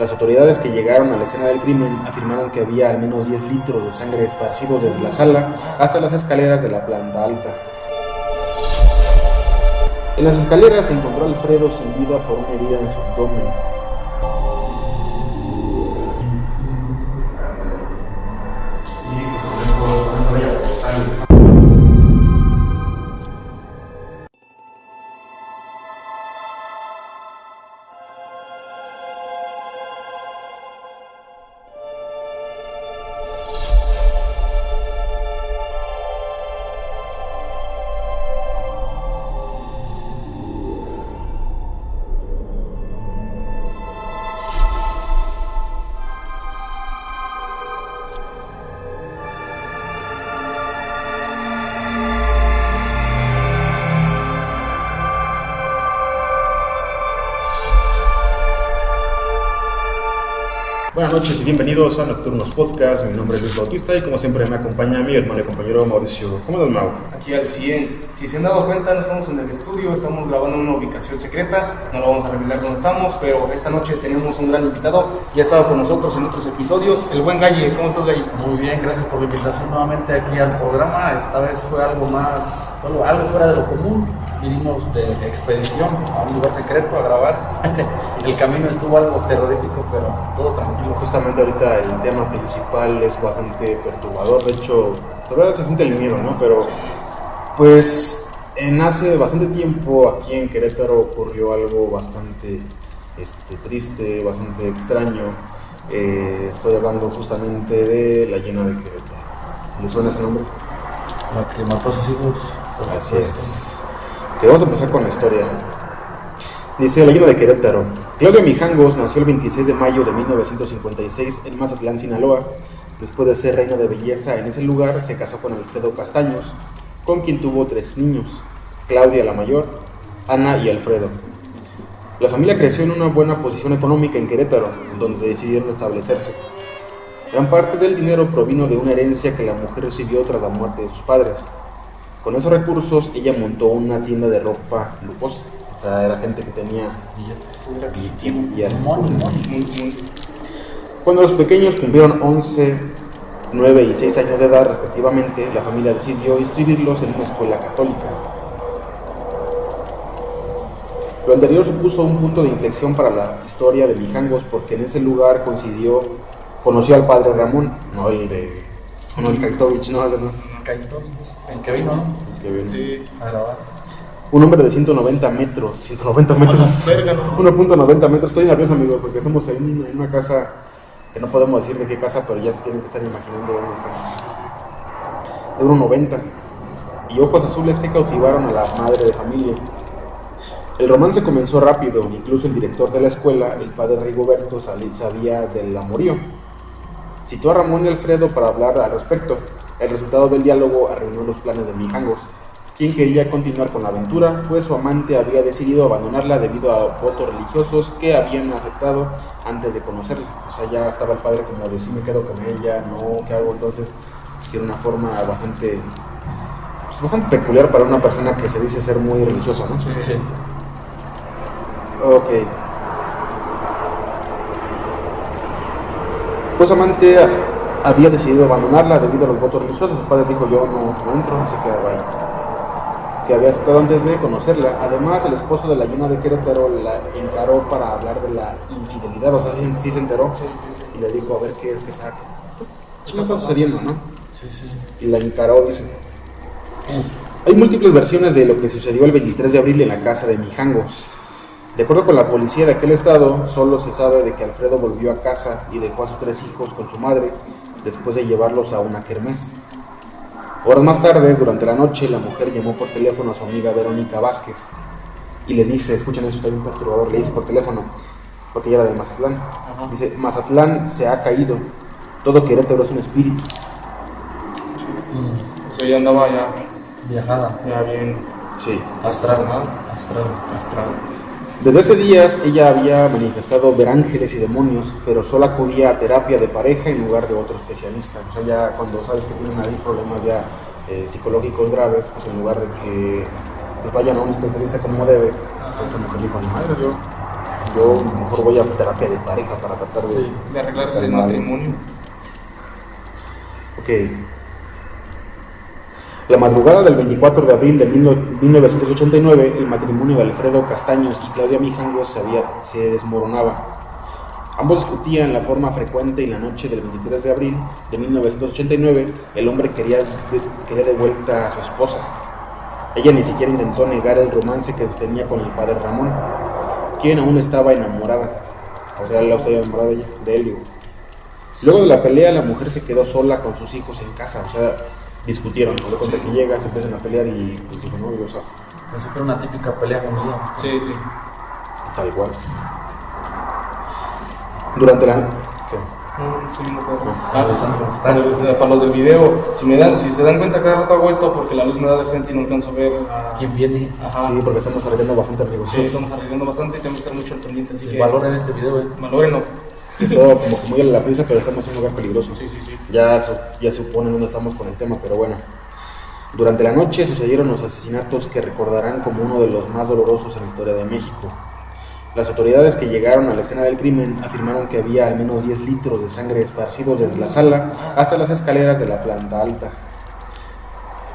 Las autoridades que llegaron a la escena del crimen afirmaron que había al menos 10 litros de sangre esparcidos desde la sala hasta las escaleras de la planta alta. En las escaleras se encontró Alfredo sin vida por una herida en su abdomen. Noches y bienvenidos a Nocturnos Podcast. Mi nombre es Luis Bautista y como siempre me acompaña mi hermano y compañero Mauricio. ¿Cómo estás, Mau? Aquí al 100. Si se han dado cuenta, no estamos en el estudio, estamos grabando en una ubicación secreta. No lo vamos a revelar dónde estamos, pero esta noche tenemos un gran invitado. Ya ha estado con nosotros en otros episodios. El buen Galle. ¿Cómo estás, Galle? Muy bien, gracias por la invitación nuevamente aquí al programa. Esta vez fue algo más, bueno, algo fuera de lo común. Vinimos de expedición a un lugar secreto a grabar. el camino estuvo algo terrorífico, pero todo tranquilo. Justamente ahorita el tema principal es bastante perturbador. De hecho, todavía se siente el miedo, ¿no? Pero, pues, en hace bastante tiempo aquí en Querétaro ocurrió algo bastante este, triste, bastante extraño. Eh, estoy hablando justamente de la llena de Querétaro. ¿Le suena ese nombre? La que mató a sus hijos. Así es. Que vamos a empezar con la historia. Dice la de Querétaro. Claudio Mijangos nació el 26 de mayo de 1956 en Mazatlán, Sinaloa. Después de ser reina de belleza en ese lugar, se casó con Alfredo Castaños, con quien tuvo tres niños, Claudia la mayor, Ana y Alfredo. La familia creció en una buena posición económica en Querétaro, donde decidieron establecerse. Gran parte del dinero provino de una herencia que la mujer recibió tras la muerte de sus padres. Con esos recursos ella montó una tienda de ropa lujosa. O sea, era gente que tenía billete. Money, money. Muy, muy- Cuando los pequeños cumplieron 11, 9 y 6 años de edad respectivamente, la familia decidió inscribirlos en una escuela católica. Lo anterior supuso un punto de inflexión para la historia de Mijangos porque en ese lugar coincidió, conoció al padre Ramón, no el de no el Kaitovich, no, ese no, Caíto, el que vino, ¿no? el que viene. Sí. A grabar. Un hombre de 190 metros, 190 metros. Verga, ¿no? 1.90 metros. Estoy nervioso, amigos, porque estamos en una, en una casa que no podemos decir de qué casa, pero ya se tienen que estar imaginando dónde estamos. De 1.90. Y ojos azules que cautivaron a la madre de familia. El romance comenzó rápido, incluso el director de la escuela, el padre Rigoberto, sali- sabía del amorío. Citó a Ramón y Alfredo para hablar al respecto. El resultado del diálogo arruinó los planes de Mijangos, quien quería continuar con la aventura, pues su amante había decidido abandonarla debido a votos religiosos que habían aceptado antes de conocerla. O sea, ya estaba el padre como de si me quedo con ella, no, ¿qué hago? Entonces, sí era una forma bastante, pues, bastante peculiar para una persona que se dice ser muy religiosa, ¿no? Sí. Ok. Pues amante había decidido abandonarla debido a los votos religiosos. Su padre dijo yo no, no entro, así que bye. Que había aceptado antes de conocerla. Además, el esposo de la llena de Querétaro la encaró para hablar de la infidelidad. O sea, sí, sí se enteró. Sí, sí, sí. Y le dijo a ver qué, qué saca. Pues, ¿qué está sucediendo, no? Sí, sí. Y la encaró, dice. Hay múltiples versiones de lo que sucedió el 23 de abril en la casa de Mijangos. De acuerdo con la policía de aquel estado, solo se sabe de que Alfredo volvió a casa y dejó a sus tres hijos con su madre después de llevarlos a una kermés. Horas más tarde, durante la noche, la mujer llamó por teléfono a su amiga Verónica Vázquez y le dice, escuchen eso, está bien perturbador, le dice por teléfono, porque ella era de Mazatlán. Dice, Mazatlán se ha caído, todo Querétaro es un espíritu. Mm, O sea, ya andaba ya, Viajada. ya bien Sí. Astral. Ajá. Astral. astral. Desde ese día ella había manifestado ver ángeles y demonios, pero solo acudía a terapia de pareja en lugar de otro especialista. O sea, ya cuando sabes que tienen ahí problemas ya eh, psicológicos graves, pues en lugar de que pues, vayan a un especialista como debe, pues esa mujer dijo, madre, yo Yo mejor voy a terapia de pareja para tratar de... Sí. De arreglar el matrimonio. Ok. La madrugada del 24 de abril de 1989, el matrimonio de Alfredo Castaños y Claudia Mijangos se, había- se desmoronaba. Ambos discutían la forma frecuente y la noche del 23 de abril de 1989, el hombre quería quería de vuelta a su esposa. Ella ni siquiera intentó negar el romance que tenía con el padre Ramón, quien aún estaba enamorada. O sea, él estaba enamorada de, él. Luego de la pelea, la mujer se quedó sola con sus hijos en casa, o sea, discutieron. ¿no? De cuenta que llega, se empiezan a pelear y pues, dijo, no, digo, o sea, Pensé que era una típica pelea familiar. Sí, sí. tal cual. Durante la... ¿qué? No, sí, no puedo. Ah, los ángeles. Para los, del video, si, me dan, si se dan cuenta, cada rato hago esto porque la luz me da de frente y no alcanzo a ver. a- ¿Quién viene? Ajá. Sí, porque estamos arriesgando bastante, amigos. Sí, estamos arriesgando bastante y tengo que estar mucho al pendiente. Así Sí, que valoren este video, eh. valórenlo. Todo como que muy a la prisa, pero estamos en un lugar peligroso. Sí, sí, sí. Ya, ya suponen dónde estamos con el tema, pero bueno. Durante la noche sucedieron los asesinatos que recordarán como uno de los más dolorosos en la historia de México. Las autoridades que llegaron a la escena del crimen afirmaron que había al menos 10 litros de sangre esparcidos desde la sala hasta las escaleras de la planta alta.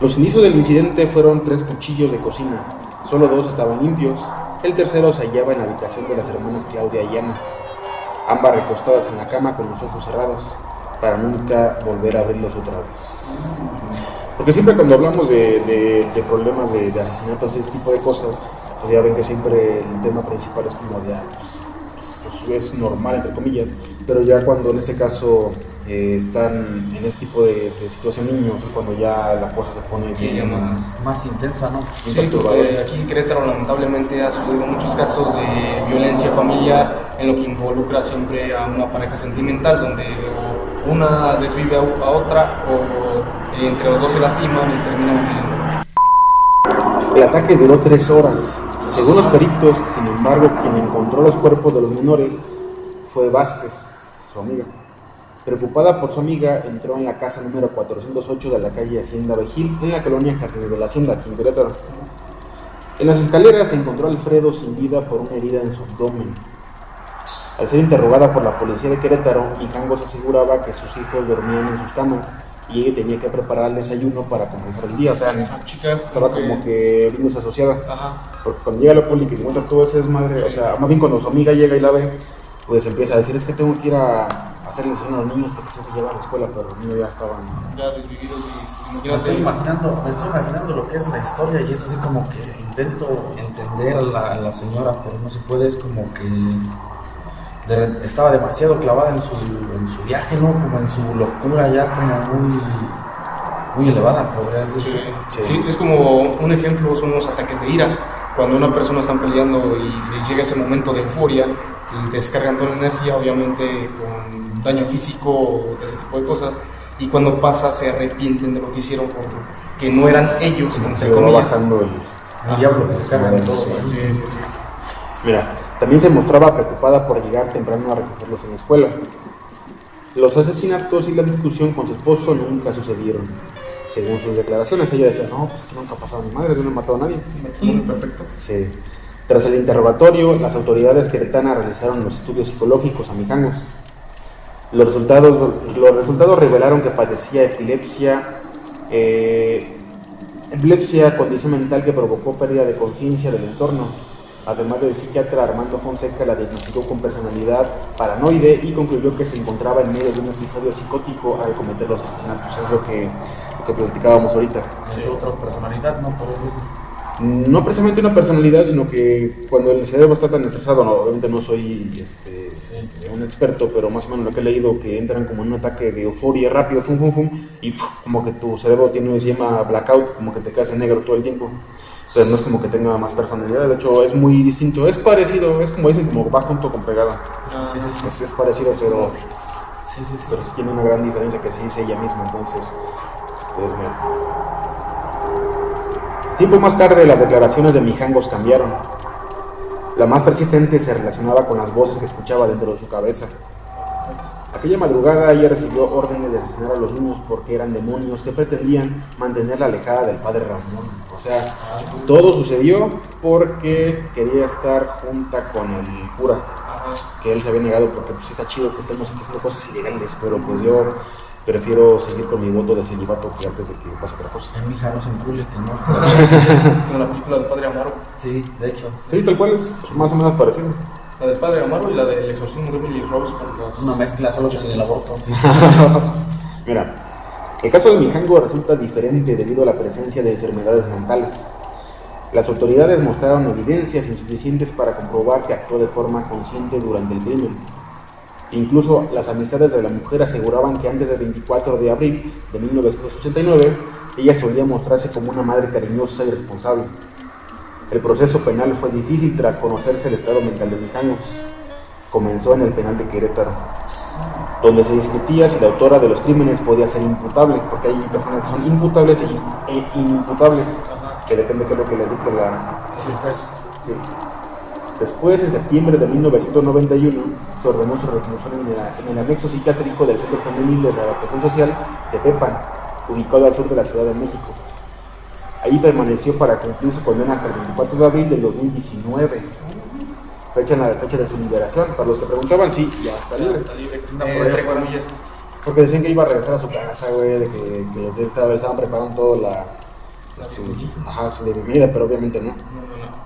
Los inicios del incidente fueron tres cuchillos de cocina. Solo dos estaban limpios. El tercero se hallaba en la habitación de las hermanas Claudia y Ana ambas recostadas en la cama con los ojos cerrados, para nunca volver a abrirlos otra vez. Porque siempre cuando hablamos de, de- problemas de, asesinatos y ese tipo de cosas, pues ya ven que siempre el tema principal es como de, ah, pues, es normal, entre comillas, pero ya cuando en este caso eh, están en este tipo de, de situación niños, es cuando ya la cosa se pone Sí, bien más. Más intensa, ¿no? Sí, aquí en Querétaro lamentablemente ha sucedido muchos casos de violencia familiar en lo que involucra siempre a una pareja sentimental donde una desvive a, otra o entre los dos se lastiman y terminan muriendo. El ataque duró tres horas. Según los peritos, sin embargo, quien encontró los cuerpos de los menores fue Vázquez, su amiga. Preocupada por su amiga, entró en la casa número 408 de la calle Hacienda Vejil, en la colonia Jardines de la Hacienda, aquí en Querétaro. En las escaleras se encontró a Alfredo sin vida por una herida en su abdomen. Al ser interrogada por la policía de Querétaro, Mijangos aseguraba que sus hijos dormían en sus camas y ella tenía que preparar el desayuno para comenzar el día. O sea, chica estaba como que vino asociada. Ajá. Porque cuando llega la poli que encuentra todo ese desmadre, o sea, más bien cuando su amiga llega y la ve, pues empieza a decir, es que tengo que ir a hacer el desayuno a los niños porque tengo que llevar a la escuela, pero los niños ya estaban... Ya desvividos y Me estoy imaginando, me estoy imaginando lo que es la historia y es así como que intento entender a la, a la señora, pero no se puede, es como que de- estaba demasiado clavada en su, en su viaje, ¿no? Como en su locura ya como muy, muy elevada, podría Sí, decir. Sí. sí, es como un ejemplo, son los ataques de ira. Cuando una persona está peleando y les llega ese momento de euforia, y descargan toda la energía, obviamente con daño físico o de ese tipo de cosas, y cuando pasa se arrepienten de lo que hicieron porque no eran ellos, entre comillas. bajando el... El diablo que se carga de todo. Sí. Sí, sí, sí. Mira, también se mostraba preocupada por llegar temprano a recogerlos en la escuela. Los asesinatos y la discusión con su esposo nunca sucedieron. Según sus declaraciones, ella decía, no, pues nunca ha pasado a mi madre, yo no he matado a nadie. Perfecto. Sí. Tras el interrogatorio, las autoridades queretanas realizaron los estudios psicológicos a Mijangos. Los resultados, los resultados revelaron que padecía epilepsia, eh, epilepsia, condición mental que provocó pérdida de conciencia del entorno. Además del psiquiatra Armando Fonseca la diagnosticó con personalidad paranoide y concluyó que se encontraba en medio de un episodio psicótico al cometer los asesinatos. Es lo que, lo que platicábamos ahorita. En su otra personalidad, ¿no? Por eso. No precisamente una personalidad, sino que cuando el cerebro está tan estresado, no, obviamente no soy este, un experto, pero más o menos lo que he leído, que entran como en un ataque de euforia rápido, fum, fum, fum, y ¡puf! como que tu cerebro tiene, se llama blackout, como que te quedas en negro todo el tiempo. No es como que tenga más personalidad, de hecho es muy distinto, es parecido, es como dicen, como va junto con pegada. Ah, Sí, sí. Es, es parecido, pero, Sí, sí, sí. pero sí tiene una gran diferencia que sí es ella misma, entonces, pues mira. Tiempo más tarde las declaraciones de Mijangos cambiaron. La más persistente se relacionaba con las voces que escuchaba dentro de su cabeza. Aquella madrugada ella recibió órdenes de asesinar a los niños porque eran demonios que pretendían mantenerla alejada del padre Ramón. O sea, todo sucedió porque quería estar junta con el cura, que él se había negado porque pues está chido que estemos aquí haciendo cosas ilegales, pero pues yo prefiero seguir con mi voto de celibato que antes de que pase otra cosa. En mi hija no se encule, que no. Como la película del Padre Amaro. Sí, de hecho. Sí, tal cual es más o menos parecido. La del Padre Amaro y la del exorcismo de Emily Rose las... Una mezcla solo que sin el aborto. Mira, el caso de Mijango resulta diferente debido a la presencia de enfermedades mentales. Las autoridades mostraron evidencias insuficientes para comprobar que actuó de forma consciente durante el crimen. Incluso las amistades de la mujer aseguraban que antes del 24 de abril de 1989, ella solía mostrarse como una madre cariñosa y responsable. El proceso penal fue difícil tras conocerse el estado mental de Mijangos. Comenzó en el penal de Querétaro, donde se discutía si la autora de los crímenes podía ser imputable, porque hay personas que son imputables e, inimputables, que depende de qué es lo que les dicte la... Sí. Después, en septiembre de 1991, se ordenó su reclusión en el, anexo psiquiátrico del Centro Femenil de Readaptación Social de Pepan, ubicado al sur de la Ciudad de México. Ahí permaneció para cumplir su condena hasta el 24 de abril del 2019, fecha en la fecha de su liberación. Para los que preguntaban, sí, ya está libre. Está libre. Anda Eh, por ahí. Porque decían que iba a regresar a su casa, güey, de que, que esta vez estaban preparando todo la, su, ajá, su bebida, pero obviamente no. No, no, no.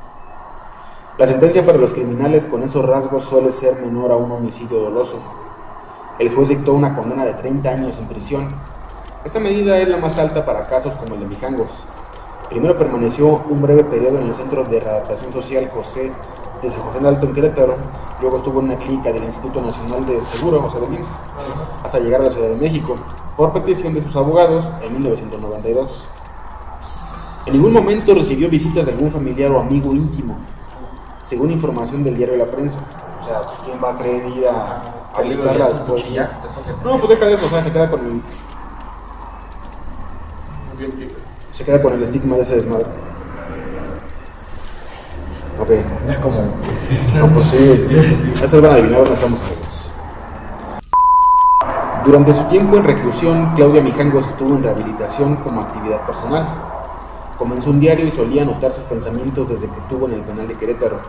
La sentencia para los criminales con esos rasgos suele ser menor a un homicidio doloso. El juez dictó una condena de 30 años en prisión. Esta medida es la más alta para casos como el de Mijangos. Primero permaneció un breve periodo en el Centro de Readaptación Social José de San José del Alto en Querétaro, luego estuvo en una clínica del Instituto Nacional de Seguro, o sea, del IMSS, hasta llegar a la Ciudad de México, por petición de sus abogados en 1992. En ningún momento recibió visitas de algún familiar o amigo íntimo, según información del diario La Prensa. O sea, ¿quién va a creer ir a, a visitarla después? No, pues deja de eso, o sea, se queda con el, Muy bien, bien. Se queda con el estigma de ese desmadre. Ok. Es como. No, pues sí, eso van a adivinar, no estamos amigos. Durante su tiempo en reclusión, Claudia Mijangos estuvo en rehabilitación como actividad personal. Comenzó un diario y solía anotar sus pensamientos desde que estuvo en el penal de Querétaro.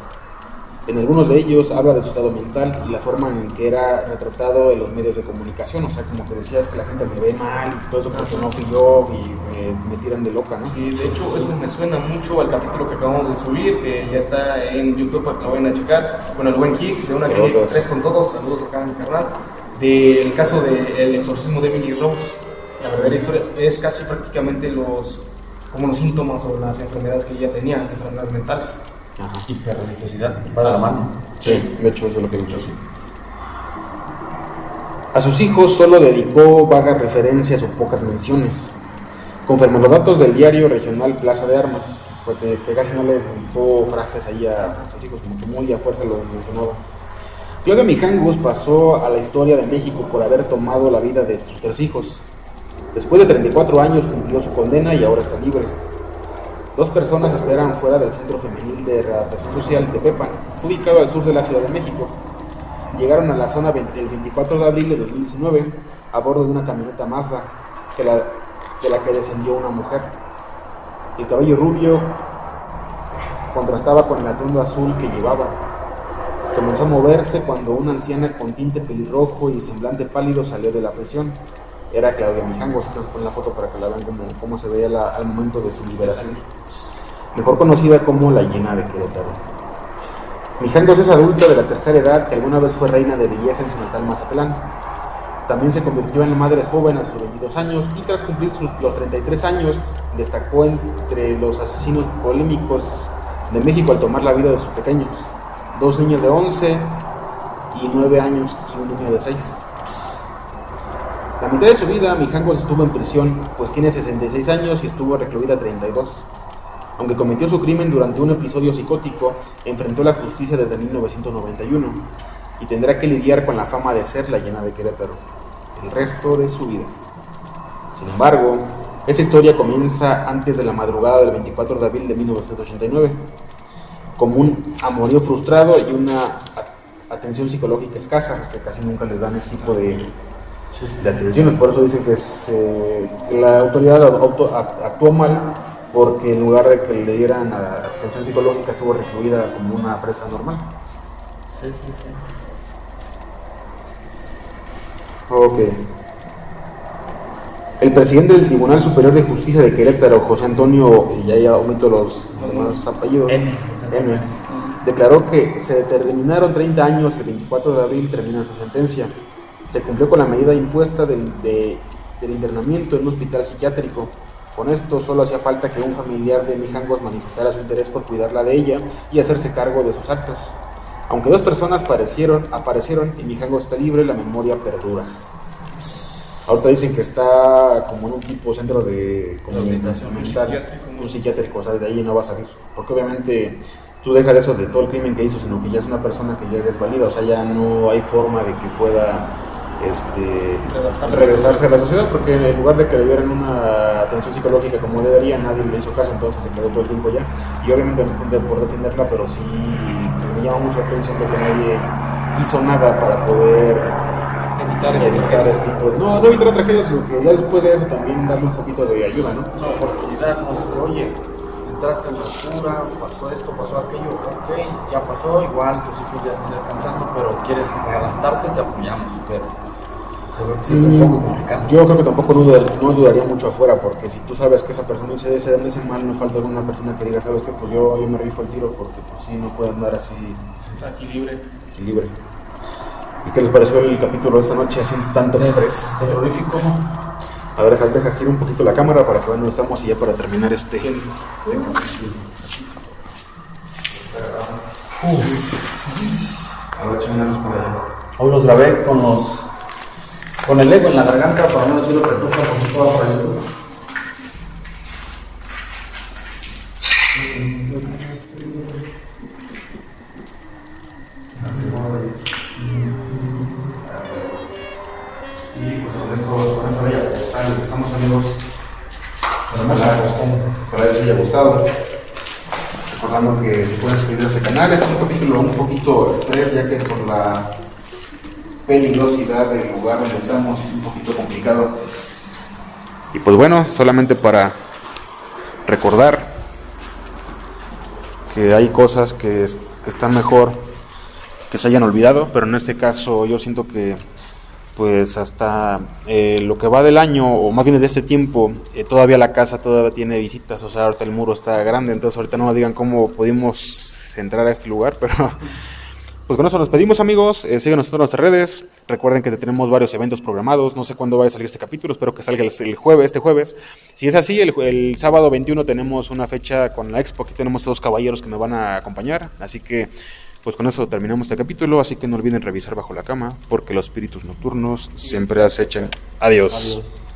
En algunos de ellos habla de su estado mental y la forma en que era retratado en los medios de comunicación. O sea, como que decías que la gente me ve mal y todo eso porque no fui yo y me, me tiran de loca, ¿no? Sí, de hecho, eso me suena mucho al capítulo que acabamos de subir, que ya está en YouTube para que lo vayan a checar, con el buen Kicks, de una calle tres con todos, saludos acá a mi carnal, del caso del exorcismo de Emily Rose. La verdadera historia es casi prácticamente los, como los síntomas o las enfermedades que ella tenía, enfermedades mentales. Ajá. Hiperreligiosidad. Va de la mano. Sí, de hecho eso es lo que he dicho, sí. A sus hijos solo dedicó vagas referencias o pocas menciones. Conforme los datos del diario regional Plaza de Armas, fue que, que casi no le dedicó frases ahí a, a sus hijos, como que muy a fuerza lo mencionaba. Claudia Mijangos pasó a la historia de México por haber tomado la vida de sus tres hijos. Después de 34 años cumplió su condena y ahora está libre. Dos personas esperan fuera del Centro Femenil de Readaptación Social de Pepan, ubicado al sur de la Ciudad de México. Llegaron a la zona 20 el 24 de abril de 2019 a bordo de una camioneta Mazda de la que descendió una mujer. El cabello rubio contrastaba con el atuendo azul que llevaba. Comenzó a moverse cuando una anciana con tinte pelirrojo y semblante pálido salió de la prisión. Era Claudia Mijangos, entonces ponen la foto para que la vean cómo, cómo se veía la- al momento de su liberación. Mejor conocida como la llena de Querétaro. Mijangos es adulta de la tercera edad que alguna vez fue reina de belleza en su natal Mazatlán. También se convirtió en madre joven a sus 22 años y tras cumplir sus, los 33 años destacó entre los asesinos polémicos de México al tomar la vida de sus pequeños. Dos niños de 11 y 9 años y un niño de 6. La mitad de su vida Mijangos estuvo en prisión, pues tiene 66 años y estuvo recluida 32. Aunque cometió su crimen durante un episodio psicótico, enfrentó la justicia desde 1991 y tendrá que lidiar con la fama de ser la llena de Querétaro el resto de su vida. Sin embargo, esa historia comienza antes de la madrugada del 24 de abril de 1989, como un amorío frustrado y una atención psicológica escasa, que casi nunca les dan este tipo de, de atenciones. Por eso dicen que se- la autoridad auto- act- actuó mal porque en lugar de que le dieran a- atención psicológica estuvo recluida como una presa normal. Sí, sí, sí. Ok. El presidente del Tribunal Superior de Justicia de Querétaro, José Antonio, y ya, ya omito los demás apellidos, N. N, declaró que se determinaron 30 años el 24 de abril termina su sentencia. Se cumplió con la medida impuesta del, de- del internamiento en un hospital psiquiátrico. Con esto solo hacía falta que un familiar de Mijangos manifestara su interés por cuidarla de ella y hacerse cargo de sus actos. Aunque dos personas parecieron, aparecieron y Mijangos está libre, la memoria perdura. Ahorita dicen que está como en un tipo centro de como Rehabilitación, mental, un psiquiátrico, o sea, de ahí no va a salir. Porque obviamente tú dejas eso de todo el crimen que hizo, sino que ya es una persona que ya es desvalida, o sea, ya no hay forma de que pueda este, regresarse a la sociedad, porque en lugar de que le dieran una atención psicológica como debería, nadie le hizo caso, entonces se quedó todo el tiempo ya. Y obviamente no por defenderla, pero sí me llama mucho la atención de que nadie hizo nada para poder Evitar ese evitar este tipo de... No, no evitar la tragedia, sino que ya después de eso también darle un poquito de ayuda, ¿no? No que, oye, entraste en locura, pasó esto, pasó aquello, ok, ya pasó, igual tus hijos ya están descansando, pero quieres readaptarte, te apoyamos, pero, pero sí es un poco complicado. Yo creo que tampoco no, dudar- no duraría mucho afuera, porque si tú sabes que esa persona hizo ese, ese mal, no falta alguna persona que diga, ¿sabes qué? Pues yo, yo me rifo el tiro, porque pues sí, no puede andar así Aquí libre. libre. ¿Y qué les pareció el capítulo de esta noche así tanto express? Terrorífico, A ver, deja, deja girar un poquito la cámara para que vean dónde estamos y ya para terminar este, este capítulo. A ver, por allá. Hoy los grabé con los con el ego en la garganta para no decirlo que toca porque todo para YouTube. Y pues con eso, con esa bella postal, les dejamos amigos. Ojalá, ojalá les haya gustado. Recordando que se pueden suscribir a ese canal, es un capítulo un poquito express, ya que con la peligrosidad del lugar donde estamos es un poquito complicado. Y pues bueno, solamente para recordar que hay cosas que, es- que están mejor que se hayan olvidado, pero en este caso yo siento que pues hasta eh, lo que va del año, o más bien de este tiempo, eh, todavía la casa todavía tiene visitas, o sea, ahorita el muro está grande, entonces ahorita no nos digan cómo pudimos entrar a este lugar, pero pues con eso nos pedimos amigos, eh, síganos en todas nuestras redes, recuerden que tenemos varios eventos programados, no sé cuándo va a salir este capítulo, espero que salga el, jueves, este jueves, si es así, el, el sábado 21 tenemos una fecha con la expo, aquí tenemos a dos caballeros que me van a acompañar, así que pues con eso terminamos este capítulo, así que no olviden revisar bajo la cama, porque los espíritus nocturnos siempre acechan. Adiós. Adiós.